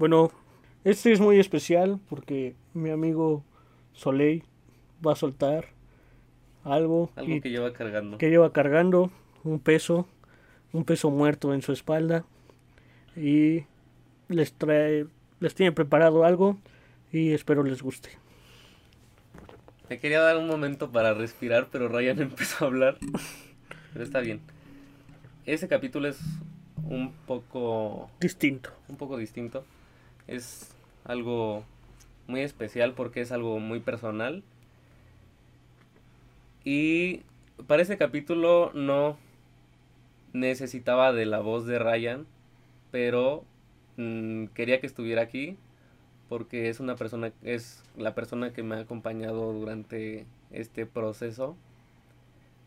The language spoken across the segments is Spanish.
Bueno, este es muy especial porque mi amigo Soleil va a soltar algo, Algo y- que lleva cargando. que lleva cargando un peso, un peso muerto en su espalda y les trae, les tiene preparado algo y espero les guste. Me quería dar un momento para respirar, pero Ryan empezó a hablar. Pero está bien. Ese capítulo es un poco Distinto. un poco distinto. Es algo muy especial porque es algo muy personal. Y para ese capítulo no necesitaba de la voz de Ryan, pero mm, quería que estuviera aquí porque es una persona es la persona que me ha acompañado durante este proceso.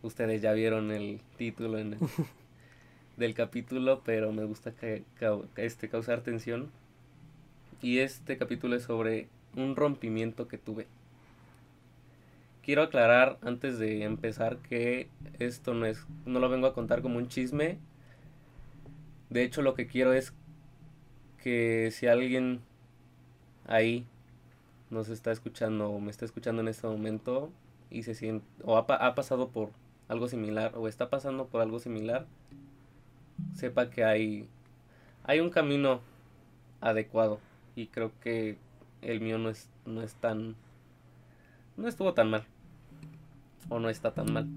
Ustedes ya vieron el título en el- del capítulo, pero me gusta que, este, causar tensión. Y este capítulo es sobre un rompimiento que tuve. Quiero aclarar antes de empezar que esto no es no lo vengo a contar como un chisme. De hecho, lo que quiero es que si alguien ahí nos está escuchando o me está escuchando en este momento y se siente o ha, ha pasado por algo similar o está pasando por algo similar, sepa que hay hay un camino adecuado y creo que el mío no es no es tan no estuvo tan mal o no está tan mal.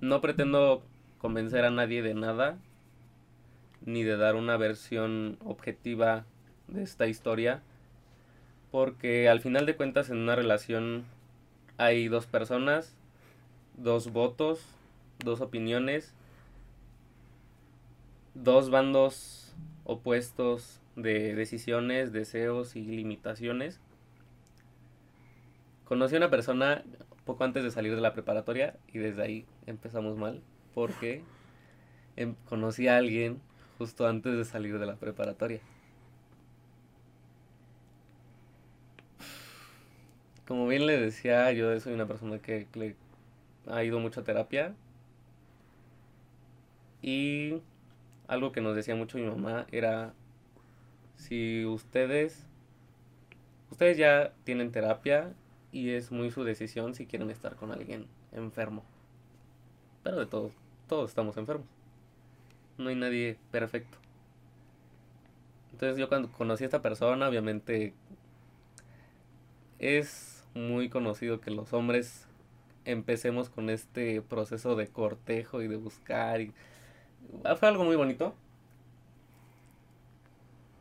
No pretendo convencer a nadie de nada ni de dar una versión objetiva de esta historia porque al final de cuentas en una relación hay dos personas, dos votos, dos opiniones, dos bandos opuestos de decisiones, deseos y limitaciones. Conocí a una persona poco antes de salir de la preparatoria y desde ahí empezamos mal porque em- conocí a alguien justo antes de salir de la preparatoria. Como bien le decía, yo soy una persona que le ha ido mucho a terapia. Y algo que nos decía mucho mi mamá era, si ustedes, ustedes ya tienen terapia y es muy su decisión si quieren estar con alguien enfermo. Pero de todos, todos estamos enfermos. No hay nadie perfecto. Entonces yo cuando conocí a esta persona, obviamente es muy conocido que los hombres empecemos con este proceso de cortejo y de buscar y fue algo muy bonito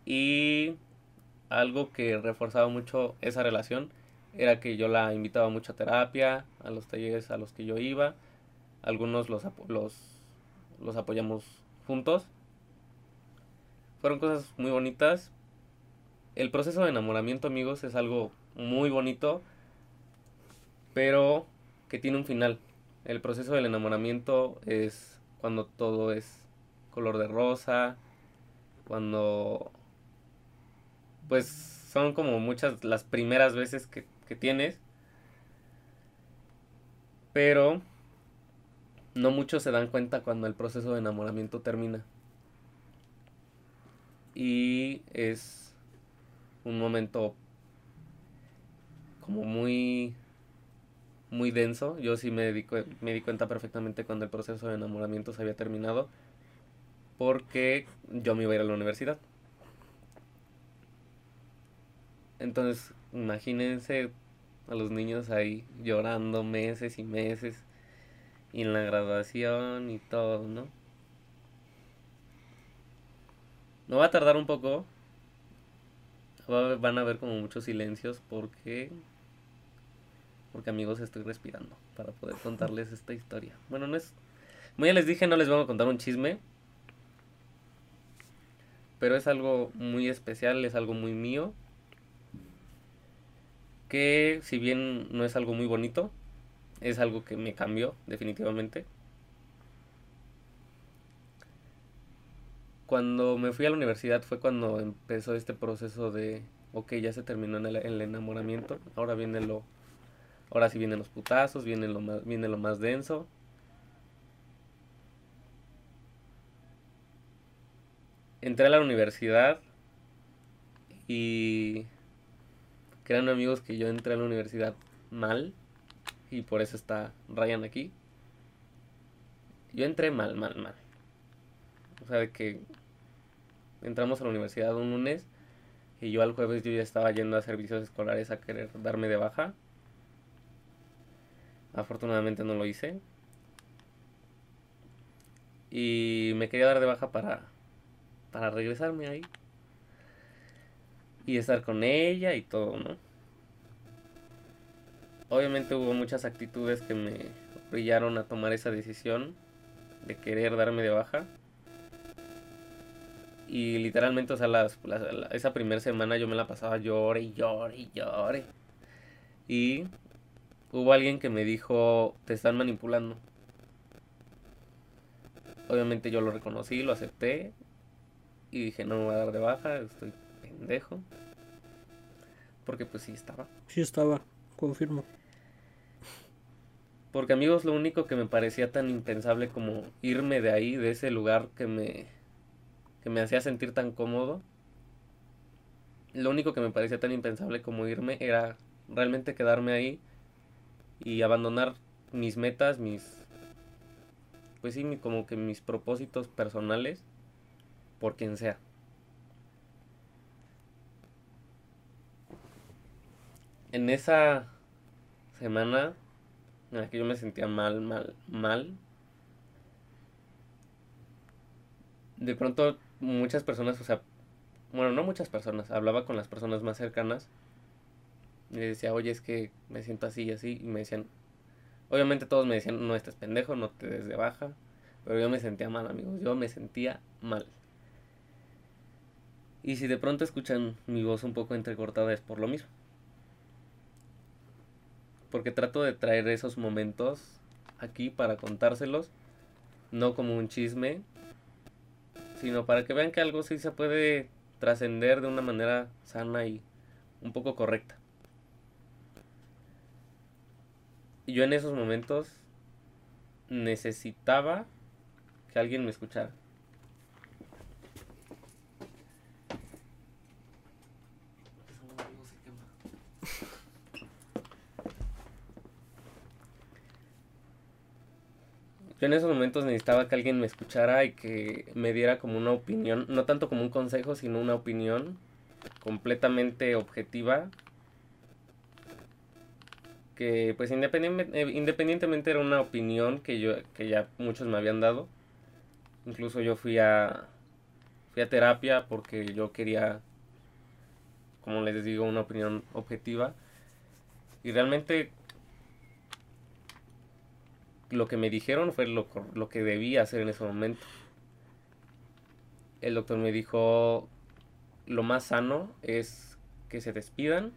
y algo que reforzaba mucho esa relación era que yo la invitaba mucho a terapia, a los talleres a los que yo iba, algunos los, los, los apoyamos juntos. Fueron cosas muy bonitas. El proceso de enamoramiento, amigos, es algo muy bonito, pero que tiene un final. El proceso del enamoramiento es cuando todo es color de rosa, cuando pues son como muchas las primeras veces que, que tienes, pero no muchos se dan cuenta cuando el proceso de enamoramiento termina. Y es un momento como muy muy denso. Yo sí me me di cuenta perfectamente cuando el proceso de enamoramiento se había terminado. Porque yo me iba a ir a la universidad. Entonces, imagínense a los niños ahí llorando meses y meses. Y en la graduación y todo, ¿no? No va a tardar un poco. Van a haber como muchos silencios porque porque amigos estoy respirando para poder contarles esta historia. Bueno, no es... Como ya les dije, no les vengo a contar un chisme. Pero es algo muy especial, es algo muy mío. Que si bien no es algo muy bonito, es algo que me cambió definitivamente. Cuando me fui a la universidad fue cuando empezó este proceso de, ok, ya se terminó el, el enamoramiento, ahora viene lo, Ahora sí vienen los putazos, viene lo más, viene lo más denso. Entré a la universidad Y crean amigos que yo entré a la universidad mal y por eso está Ryan aquí. Yo entré mal, mal, mal. O sea, de que entramos a la universidad un lunes y yo al jueves yo ya estaba yendo a servicios escolares a querer darme de baja. Afortunadamente no lo hice. Y me quería dar de baja para, para regresarme ahí. Y estar con ella y todo, ¿no? Obviamente hubo muchas actitudes que me brillaron a tomar esa decisión de querer darme de baja. Y literalmente, o sea, las, esa primera semana yo me la pasaba llore y llore y llore. Y hubo alguien que me dijo, te están manipulando. Obviamente yo lo reconocí, lo acepté. Y dije, no me voy a dar de baja, estoy pendejo. Porque pues sí estaba. Sí estaba, confirmo. Porque amigos, lo único que me parecía tan impensable como irme de ahí, de ese lugar que me, que me hacía sentir tan cómodo, lo único que me parecía tan impensable como irme era realmente quedarme ahí y abandonar mis metas, mis, pues sí, como que mis propósitos personales por quien sea. En esa semana en la que yo me sentía mal, mal, mal. De pronto muchas personas, o sea, bueno, no muchas personas, hablaba con las personas más cercanas y decía, oye, es que me siento así y así, y me decían, obviamente todos me decían, no estés pendejo, no te des de baja, pero yo me sentía mal, amigos, yo me sentía mal. Y si de pronto escuchan mi voz un poco entrecortada es por lo mismo porque trato de traer esos momentos aquí para contárselos, no como un chisme, sino para que vean que algo sí se puede trascender de una manera sana y un poco correcta. Y yo en esos momentos necesitaba que alguien me escuchara. Yo en esos momentos necesitaba que alguien me escuchara y que me diera como una opinión, no tanto como un consejo, sino una opinión completamente objetiva. Que pues independientemente, eh, independientemente era una opinión que yo que ya muchos me habían dado. Incluso yo fui a fui a terapia porque yo quería como les digo una opinión objetiva y realmente lo que me dijeron fue lo, lo que debía hacer en ese momento. El doctor me dijo, lo más sano es que se despidan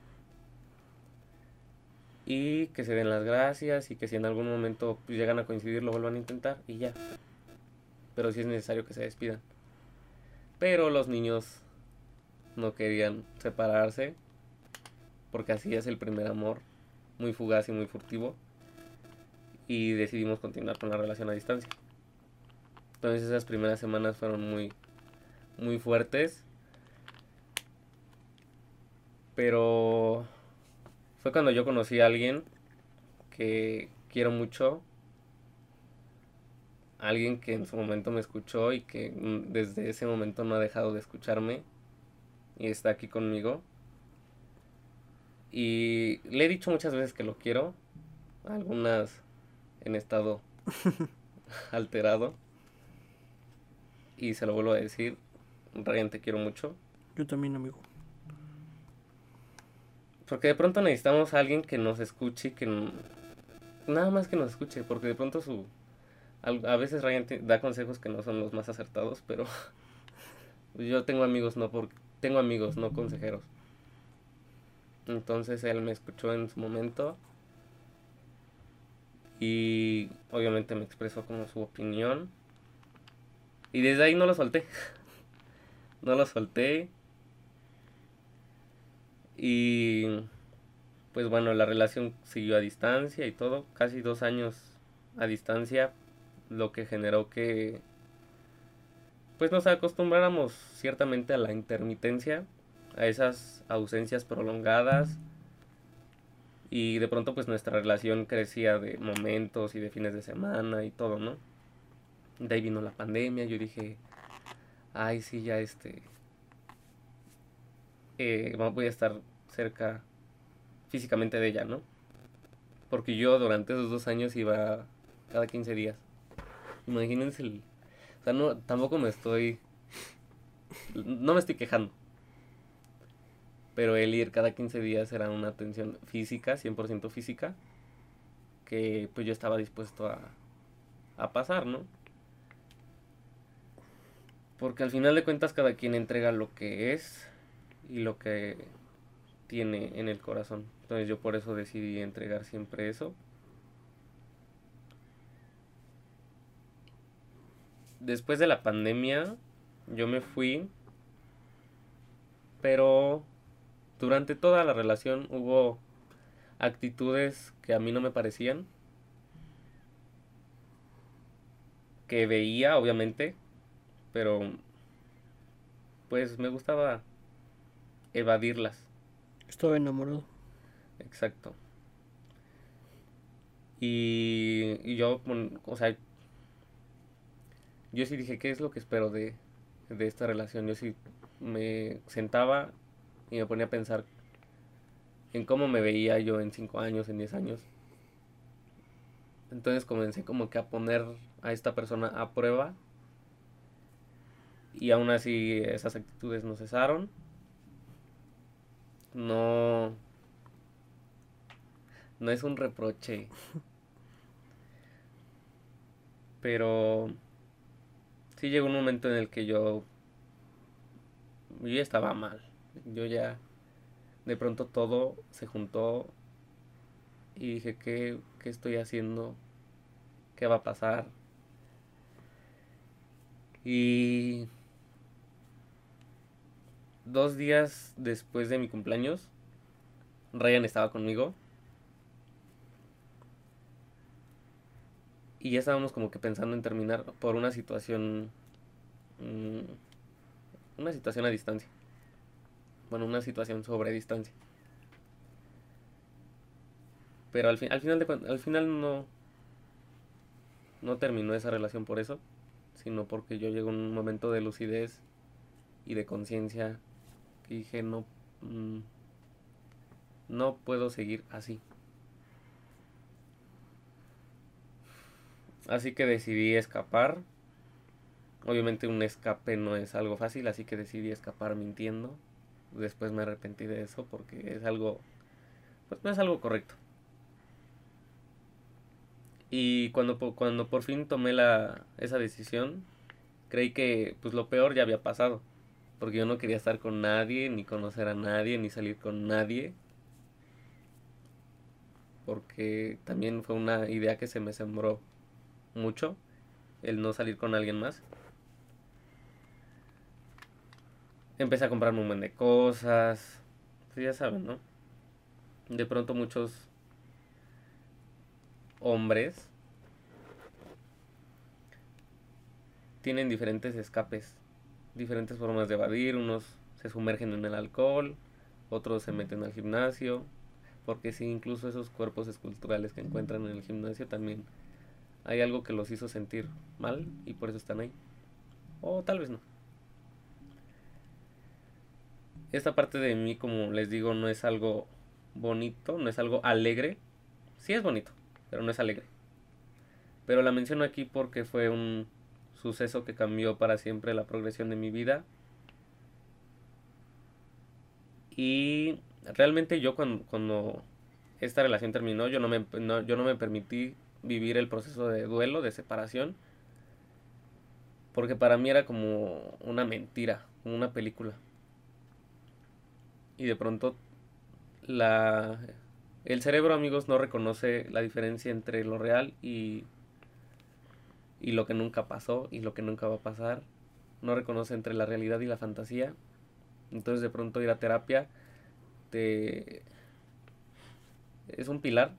y que se den las gracias y que si en algún momento pues, llegan a coincidir lo vuelvan a intentar y ya. Pero si es necesario que se despidan. Pero los niños no querían separarse porque así es el primer amor, muy fugaz y muy furtivo y decidimos continuar con la relación a distancia. Entonces esas primeras semanas fueron muy, muy fuertes. Pero fue cuando yo conocí a alguien que quiero mucho. Alguien que en su momento me escuchó y que desde ese momento no ha dejado de escucharme. Y está aquí conmigo. Y le he dicho muchas veces que lo quiero. Algunas en estado alterado. Y se lo vuelvo a decir, Ryan, te quiero mucho. Yo también, amigo. Porque de pronto necesitamos a alguien que nos escuche, que nada más que nos escuche, porque de pronto su a veces Ryan da consejos que no son los más acertados, pero yo tengo amigos no por tengo amigos, no consejeros. Entonces él me escuchó en su momento y obviamente me expresó como su opinión. Y desde ahí no lo solté. no lo solté. Y pues bueno, la relación siguió a distancia y todo. Casi dos años a distancia. Lo que generó que pues nos acostumbráramos ciertamente a la intermitencia. a esas ausencias prolongadas y de pronto pues nuestra relación crecía de momentos y de fines de semana y todo, ¿no? De ahí vino la pandemia, yo dije, ay sí, ya este, eh, voy a estar cerca físicamente de ella, ¿no? Porque yo durante esos dos años iba cada 15 días. Imagínense el... O sea, no, tampoco me estoy... No me estoy quejando. Pero el ir cada 15 días era una atención física, 100% física, que pues yo estaba dispuesto a, a pasar, ¿no? Porque al final de cuentas cada quien entrega lo que es y lo que tiene en el corazón. Entonces yo por eso decidí entregar siempre eso. Después de la pandemia yo me fui, pero durante toda la relación hubo actitudes que a mí no me parecían, que veía obviamente, pero pues me gustaba evadirlas. Estaba enamorado. Exacto. Y, y yo, o sea, yo sí dije, ¿qué es lo que espero de, de esta relación? Yo sí me sentaba y me ponía a pensar en cómo me veía yo en 5 años, en 10 años. Entonces comencé como que a poner a esta persona a prueba y aún así esas actitudes no cesaron no. No es un reproche. Pero. Sí llegó un momento en el que yo. Yo estaba mal. Yo ya. De pronto todo se juntó. Y dije, ¿qué, qué estoy haciendo? ¿Qué va a pasar? Y dos días después de mi cumpleaños, Ryan estaba conmigo. Y ya estábamos como que pensando en terminar por una situación... Mm, una situación a distancia. Bueno, una situación sobre distancia. Pero al, fin, al final al final no no terminó esa relación por eso, sino porque yo llego a un momento de lucidez y de conciencia y dije, no, mm, no puedo seguir así. Así que decidí escapar. Obviamente un escape no es algo fácil, así que decidí escapar mintiendo. Después me arrepentí de eso porque es algo, pues no es algo correcto. Y cuando, cuando por fin tomé la, esa decisión, creí que pues lo peor ya había pasado porque yo no quería estar con nadie, ni conocer a nadie, ni salir con nadie. Porque también fue una idea que se me sembró mucho, el no salir con alguien más. Empecé a comprarme un montón de cosas, pues ya saben, ¿no? De pronto muchos hombres tienen diferentes escapes diferentes formas de evadir, unos se sumergen en el alcohol, otros se meten al gimnasio, porque sí, incluso esos cuerpos esculturales que encuentran en el gimnasio también hay algo que los hizo sentir mal y por eso están ahí. O tal vez no. Esta parte de mí, como les digo, no es algo bonito, no es algo alegre. Sí es bonito, pero no es alegre. Pero la menciono aquí porque fue un suceso que cambió para siempre la progresión de mi vida. Y realmente yo cuando, esta relación terminó, yo no, me, yo no me permití vivir el proceso de duelo, de separación, porque para mí era como una mentira, como una película. Y de pronto la el cerebro, amigos, no reconoce la diferencia entre lo real y y lo que nunca pasó y lo que nunca va a pasar. No reconoce entre la realidad y la fantasía. Entonces de pronto ir a terapia te... es un pilar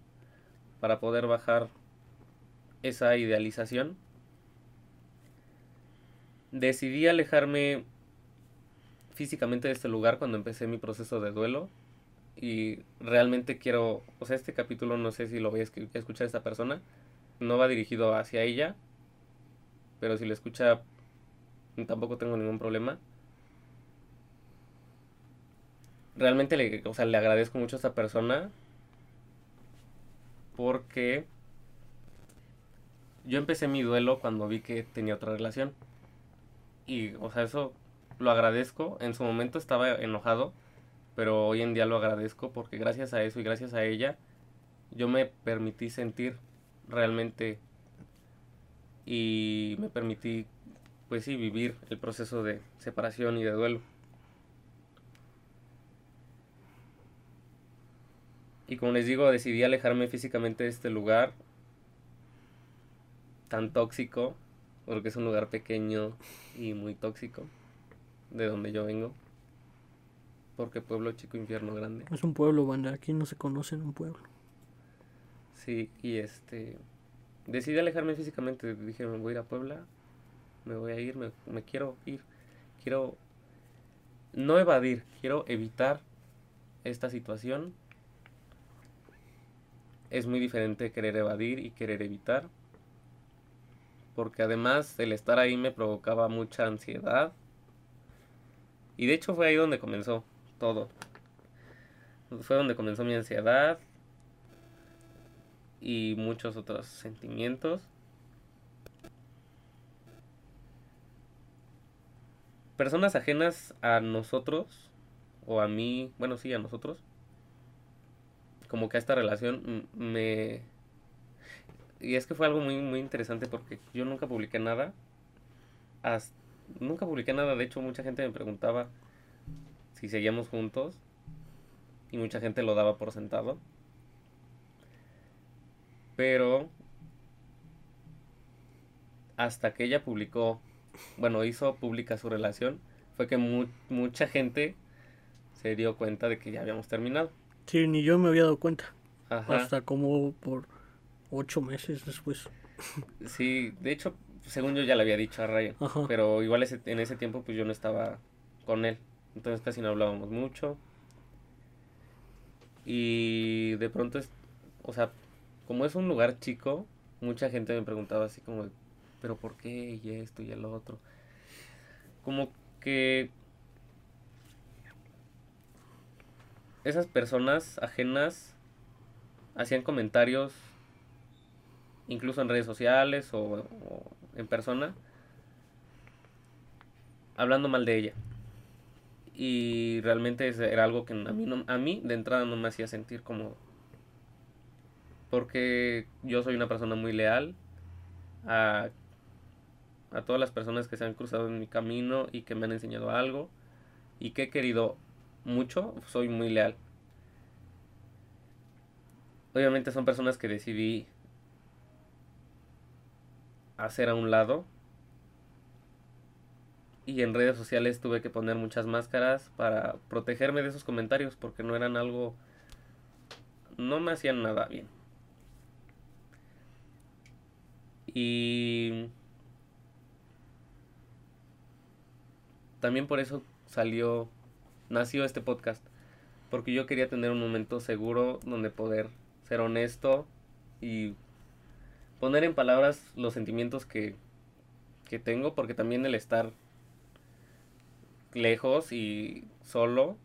para poder bajar esa idealización. Decidí alejarme físicamente de este lugar cuando empecé mi proceso de duelo y realmente quiero, o sea, este capítulo no sé si lo voy a escuchar esta persona, no va dirigido hacia ella, pero si lo escucha tampoco tengo ningún problema. Realmente le, o sea, le agradezco mucho a esta persona porque yo empecé mi duelo cuando vi que tenía otra relación. Y, o sea, eso lo agradezco. En su momento estaba enojado, pero hoy en día lo agradezco porque gracias a eso y gracias a ella, yo me permití sentir realmente y me permití, pues sí, vivir el proceso de separación y de duelo. Y como les digo, decidí alejarme físicamente de este lugar tan tóxico, porque es un lugar pequeño y muy tóxico, de donde yo vengo. Porque pueblo chico, infierno grande. Es un pueblo, banda, aquí no se conoce en un pueblo. Sí, y este... Decidí alejarme físicamente, dije, me voy a ir a Puebla, me voy a ir, me, me quiero ir, quiero no evadir, quiero evitar esta situación. Es muy diferente querer evadir y querer evitar porque además el estar ahí me provocaba mucha ansiedad. Y de hecho fue ahí donde comenzó todo. Fue donde comenzó mi ansiedad y muchos otros sentimientos. Personas ajenas a nosotros, o a mí, bueno, sí, a nosotros, como que a esta relación me, y es que fue algo muy, muy interesante porque yo nunca publiqué nada. Nunca publiqué nada. De hecho, mucha gente me preguntaba si seguíamos juntos. Y mucha gente lo daba por sentado. Pero hasta que ella publicó, bueno, hizo pública su relación, fue que mucha gente se dio cuenta de que ya habíamos terminado. Sí, ni yo me había dado cuenta. Hasta como por ocho meses después. Sí, de hecho, según yo ya le había dicho a Ryan, pero igual en ese tiempo pues yo no estaba con él, entonces casi no hablábamos mucho. Y de pronto, es, o sea, como es un lugar chico, mucha gente me preguntaba así como, pero ¿por qué? Y esto y el otro. Como que esas personas ajenas hacían comentarios incluso en redes sociales o, en persona, hablando mal de ella. Y realmente era algo que a mí, no, a mí de entrada no me hacía sentir como... Porque yo soy una persona muy leal a, a todas las personas que se han cruzado en mi camino y que me han enseñado algo y que he querido mucho, soy muy leal. Obviamente son personas que decidí hacer a un lado. Y en redes sociales tuve que poner muchas máscaras para protegerme de esos comentarios porque no eran algo... No me hacían nada bien. Y... También por eso salió, nació este podcast. Porque yo quería tener un momento seguro donde poder ser honesto y poner en palabras los sentimientos que, que tengo, porque también el estar lejos y solo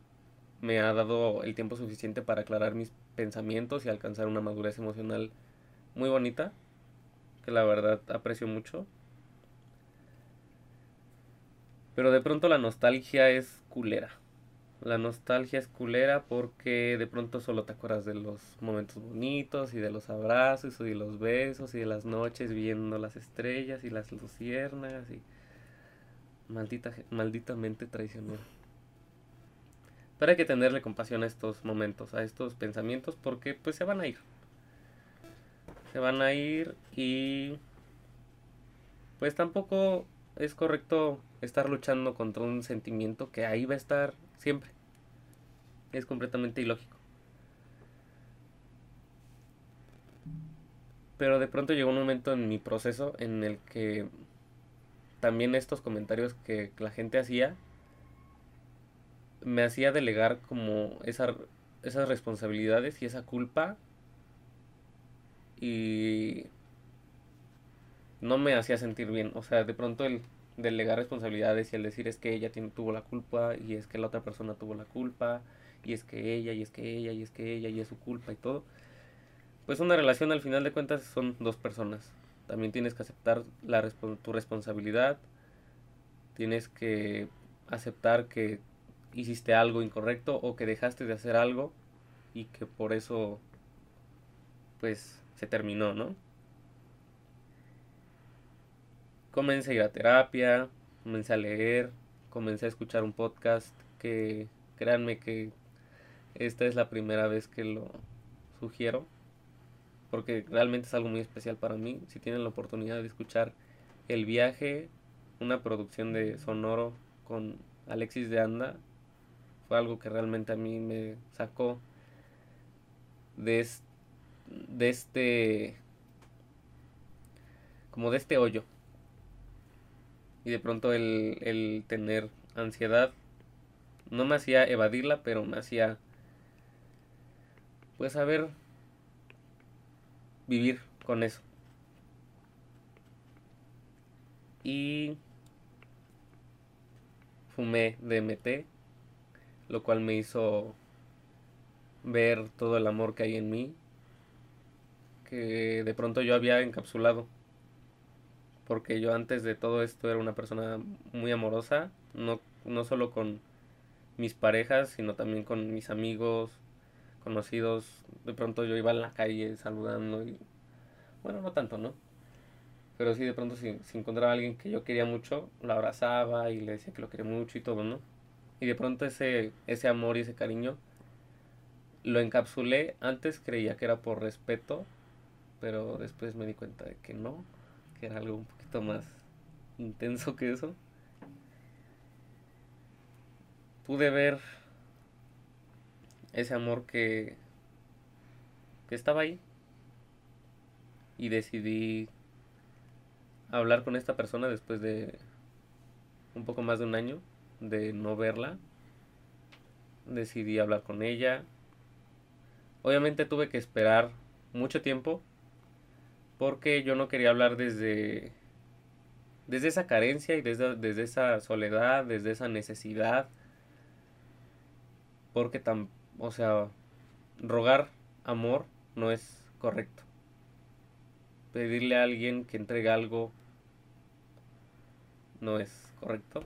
me ha dado el tiempo suficiente para aclarar mis pensamientos y alcanzar una madurez emocional muy bonita, que la verdad aprecio mucho. Pero de pronto la nostalgia es culera. La nostalgia es culera porque de pronto solo te acuerdas de los momentos bonitos y de los abrazos y de los besos y de las noches viendo las estrellas y las luciérnagas y maldita, malditamente traicionera. Pero hay que tenerle compasión a estos momentos, a estos pensamientos porque pues se van a ir. Se van a ir y pues tampoco es correcto estar luchando contra un sentimiento que ahí va a estar siempre. Es completamente ilógico. Pero de pronto llegó un momento en mi proceso en el que también estos comentarios que la gente hacía me hacía delegar como esa, esas responsabilidades y esa culpa y no me hacía sentir bien. O sea, de pronto el delegar responsabilidades y el decir es que ella tuvo la culpa y es que la otra persona tuvo la culpa y es que ella y es que ella y es que ella y es su culpa y todo. Pues una relación al final de cuentas son dos personas. También tienes que aceptar la, tu responsabilidad. Tienes que aceptar que hiciste algo incorrecto o que dejaste de hacer algo y que por eso pues se terminó, ¿no? Comencé a ir a terapia, comencé a leer, comencé a escuchar un podcast que créanme que esta es la primera vez que lo sugiero porque realmente es algo muy especial para mí. Si tienen la oportunidad de escuchar El viaje, una producción de Sonoro con Alexis de Anda, fue algo que realmente a mí me sacó de, de este como de este hoyo y de pronto el, el tener ansiedad no me hacía evadirla pero me hacía pues saber vivir con eso. Y fumé DMT lo cual me hizo ver todo el amor que hay en mí, que de pronto yo había encapsulado, porque yo antes de todo esto era una persona muy amorosa, no, no solo con mis parejas, sino también con mis amigos, conocidos, de pronto yo iba en la calle saludando y bueno, no tanto, ¿no? Pero sí, de pronto si, si encontraba a alguien que yo quería mucho, lo abrazaba y le decía que lo quería mucho y todo, ¿no? Y de pronto ese, ese amor y ese cariño lo encapsulé. Antes creía que era por respeto, pero después me di cuenta de que no, que era algo un poquito más intenso que eso. Pude ver ese amor que, que estaba ahí y decidí hablar con esta persona después de un poco más de un año de no verla. Decidí hablar con ella. Obviamente tuve que esperar mucho tiempo porque yo no quería hablar desde desde esa carencia y desde, desde esa soledad, desde esa necesidad. Porque tan, o sea, rogar amor no es correcto. Pedirle a alguien que entregue algo no es correcto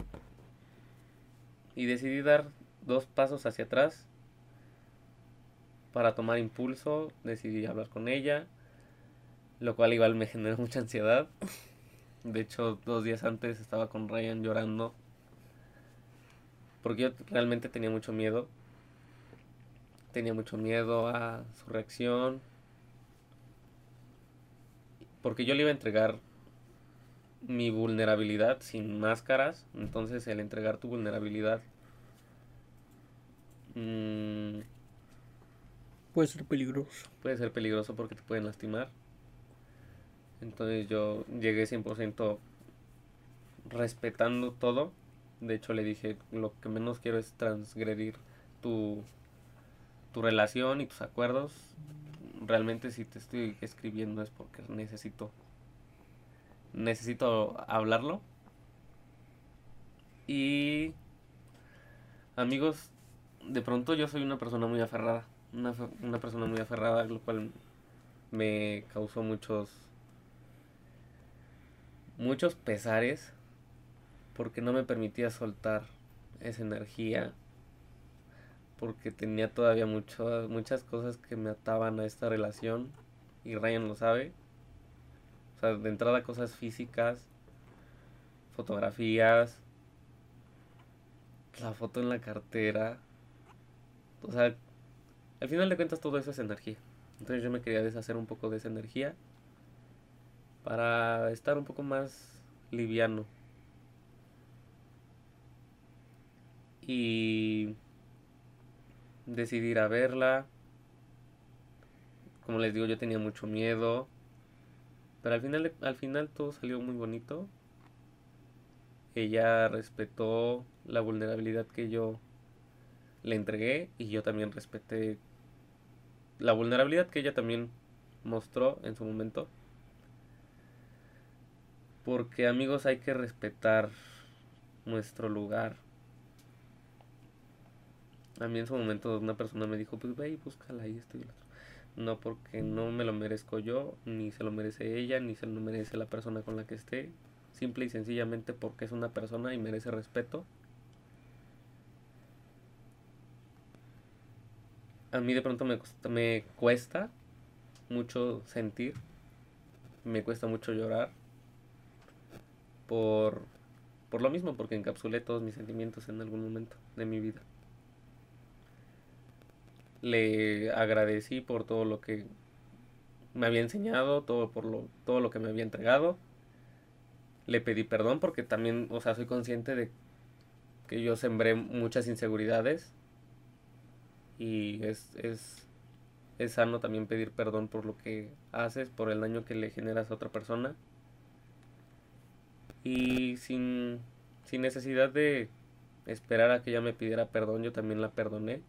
y decidí dar dos pasos hacia atrás para tomar impulso, decidí hablar con ella, lo cual igual me generó mucha ansiedad. De hecho, dos días antes estaba con Ryan llorando porque yo realmente tenía mucho miedo. Tenía mucho miedo a su reacción. Porque yo le iba a entregar mi vulnerabilidad sin máscaras. Entonces el entregar tu vulnerabilidad mmm, puede ser peligroso. Puede ser peligroso porque te pueden lastimar. Entonces yo llegué 100% respetando todo. De hecho le dije, lo que menos quiero es transgredir tu, tu relación y tus acuerdos. Realmente si te estoy escribiendo es porque necesito necesito hablarlo. Y amigos, de pronto yo soy una persona muy aferrada. Una, una persona muy aferrada, lo cual me causó muchos muchos pesares porque no me permitía soltar esa energía porque tenía todavía mucho, muchas cosas que me ataban a esta relación y Ryan lo sabe o sea, de entrada cosas físicas, fotografías, la foto en la cartera. O sea, al final de cuentas todo eso es energía. Entonces yo me quería deshacer un poco de esa energía para estar un poco más liviano. Y decidir a verla. Como les digo, yo tenía mucho miedo. Pero al final, al final todo salió muy bonito. Ella respetó la vulnerabilidad que yo le entregué y yo también respeté la vulnerabilidad que ella también mostró en su momento. Porque amigos hay que respetar nuestro lugar. A mí en su momento una persona me dijo, pues ve y búscala y esto y otro. No porque no me lo merezco yo, ni se lo merece ella, ni se lo merece la persona con la que esté. Simple y sencillamente porque es una persona y merece respeto. A mí de pronto me, me cuesta mucho sentir, me cuesta mucho llorar por, por lo mismo, porque encapsulé todos mis sentimientos en algún momento de mi vida. Le agradecí por todo lo que me había enseñado, todo por lo, todo lo que me había entregado. Le pedí perdón porque también, o sea, soy consciente de que yo sembré muchas inseguridades y es, es, es sano también pedir perdón por lo que haces, por el daño que le generas a otra persona. Y sin, sin necesidad de esperar a que ella me pidiera perdón, yo también la perdoné.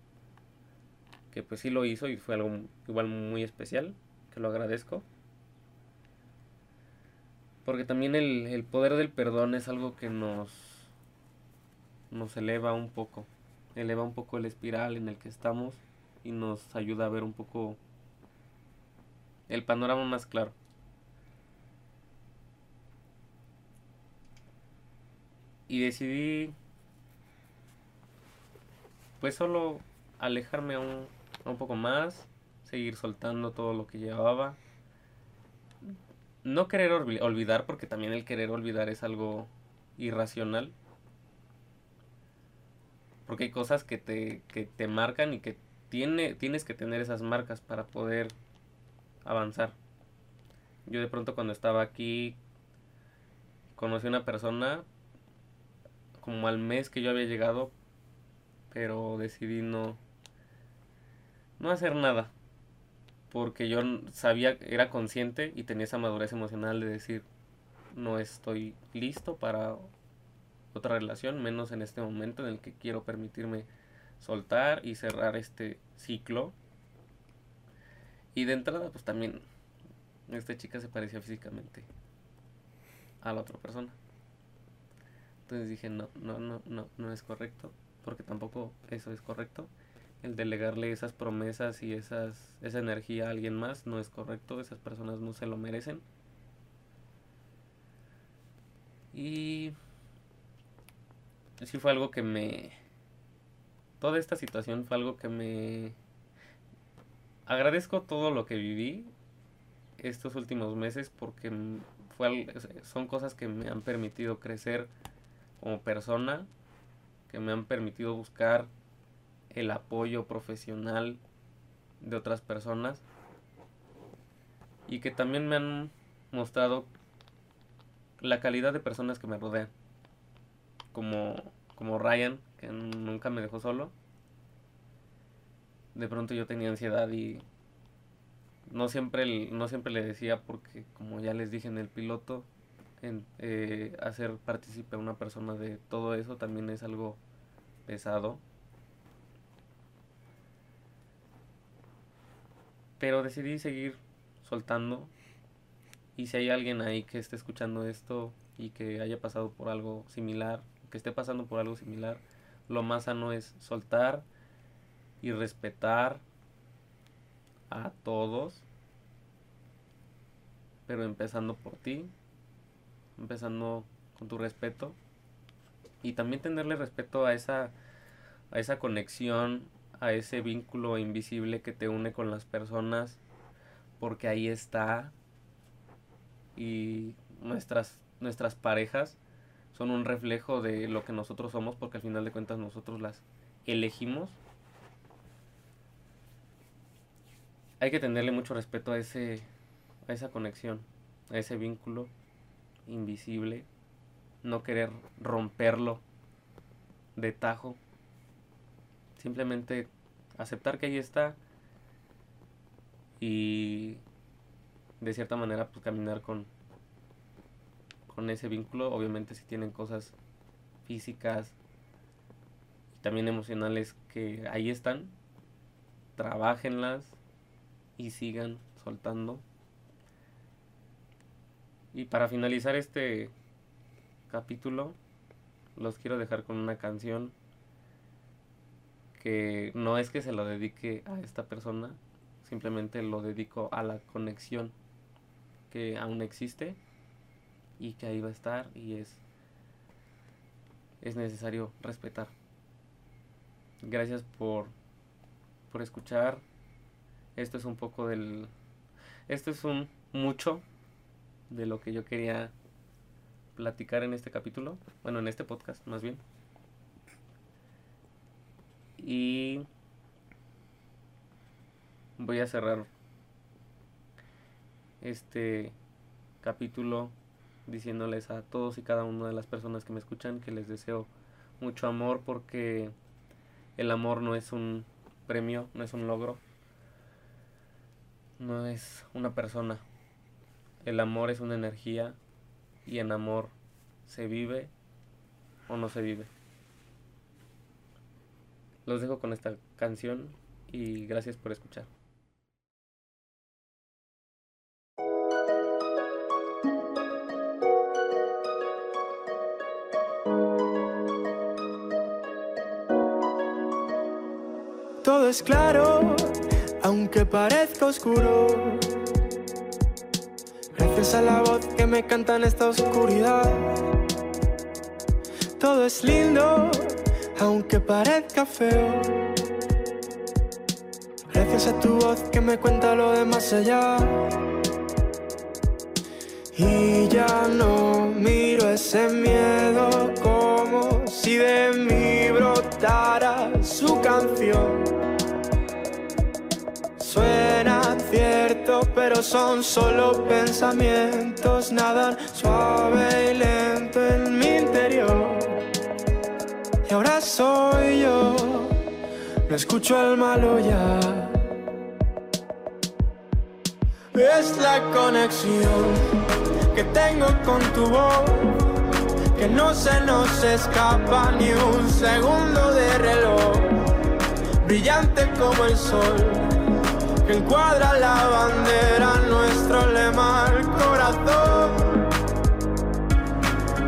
Que pues sí lo hizo y fue algo igual muy especial, que lo agradezco. Porque también el, el poder del perdón es algo que nos, nos eleva un poco eleva un poco el espiral en el que estamos y nos ayuda a ver un poco el panorama más claro. Y decidí pues solo alejarme un, un poco más, seguir soltando todo lo que llevaba. No querer olvidar, porque también el querer olvidar es algo irracional porque hay cosas que te, que te marcan y que tiene, tienes que tener esas marcas para poder avanzar. Yo de pronto cuando estaba aquí conocí a una persona como al mes que yo había llegado, pero decidí no no hacer nada, porque yo sabía, era consciente y tenía esa madurez emocional de decir no estoy listo para otra relación, menos en este momento en el que quiero permitirme soltar y cerrar este ciclo. Y de entrada, pues también esta chica se parecía físicamente a la otra persona. Entonces dije, no, no, no, no, no es correcto, porque tampoco eso es correcto. El delegarle esas promesas y esas, esa energía a alguien más no es correcto, esas personas no se lo merecen. Y sí fue algo que me... Toda esta situación fue algo que me... Agradezco todo lo que viví estos últimos meses porque fue, son cosas que me han permitido crecer como persona, que me han permitido buscar el apoyo profesional de otras personas y que también me han mostrado la calidad de personas que me rodean como, como Ryan, que nunca me dejó solo. De pronto yo tenía ansiedad y no siempre, no siempre le decía porque, como ya les dije en el piloto, en, eh, hacer partícipe a una persona de todo eso también es algo pesado. Pero decidí seguir soltando. Y si hay alguien ahí que esté escuchando esto y que haya pasado por algo similar, que esté pasando por algo similar, lo más sano es soltar y respetar a todos, pero empezando por ti, empezando con tu respeto y también tenerle respeto a esa a esa conexión, a ese vínculo invisible que te une con las personas, porque ahí está y nuestras nuestras parejas son un reflejo de lo que nosotros somos porque al final de cuentas nosotros las elegimos. Hay que tenerle mucho respeto a ese a esa conexión, a ese vínculo invisible, no querer romperlo de tajo. Simplemente aceptar que ahí está y de cierta manera pues caminar con con ese vínculo. Obviamente si tienen cosas físicas también emocionales que ahí están. Trabajenlas y sigan soltando. Y para finalizar este capítulo, los quiero dejar con una canción que no es que se lo dedique a esta persona, simplemente lo dedico a la conexión que aún existe y que ahí va a estar y es es necesario respetar. Gracias por por escuchar. Esto es un poco del esto es un mucho de lo que yo quería platicar en este capítulo, bueno, en este podcast más bien. Y voy a cerrar este capítulo diciéndoles a todos y cada una de las personas que me escuchan que les deseo mucho amor porque el amor no es un premio, no es un logro, no es una persona. El amor es una energía y en amor se vive o no se vive. Los dejo con esta canción y gracias por escuchar. Todo es claro, aunque parezca oscuro. Gracias a la voz que me canta en esta oscuridad. Todo es lindo, aunque parezca feo. Gracias a tu voz que me cuenta lo de más allá. Y ya no miro ese miedo como si de mí brotara su canción. Suena pero son solo pensamientos, nadan suave y lento en mi interior. Y ahora soy yo, no escucho al malo ya. Es la conexión que tengo con tu voz, que no se nos escapa ni un segundo de reloj, brillante como el sol, que encuadra la bandera, nuestro lema al corazón.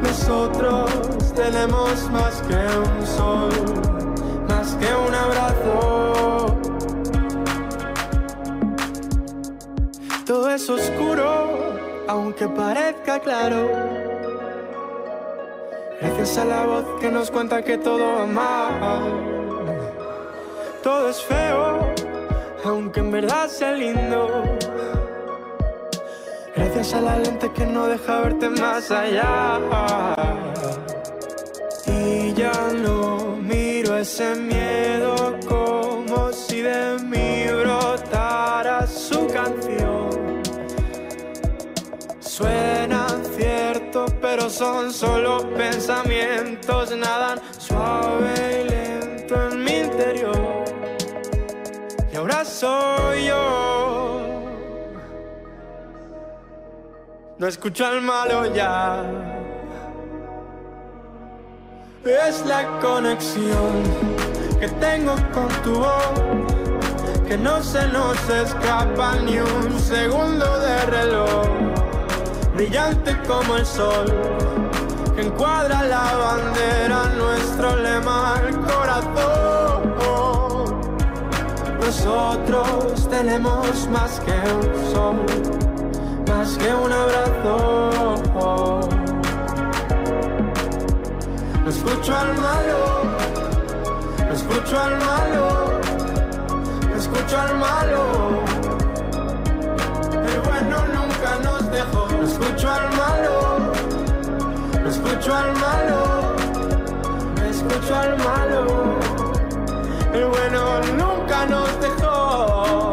Nosotros tenemos más que un sol, más que un abrazo. Todo es oscuro, aunque parezca claro. Gracias a la voz que nos cuenta que todo va mal. Todo es feo, aunque en verdad sea lindo. Gracias a la lente que no deja verte más allá. Y ya no miro ese miedo como si de mí brotara su canción. Suena cierto, pero son solo pensamientos, nadan suave y lento en ahora soy yo. No escucho al malo ya. Es la conexión que tengo con tu voz, que no se nos escapa ni un segundo de reloj, brillante como el sol, que encuadra la bandera, nuestro lema al corazón nosotros tenemos más que un sol, más que un abrazo. No escucho al malo, no escucho al malo, no escucho al malo. El bueno nunca nos dejó. No escucho al malo, no escucho al malo, no escucho al malo. El bueno nunca nos dejó.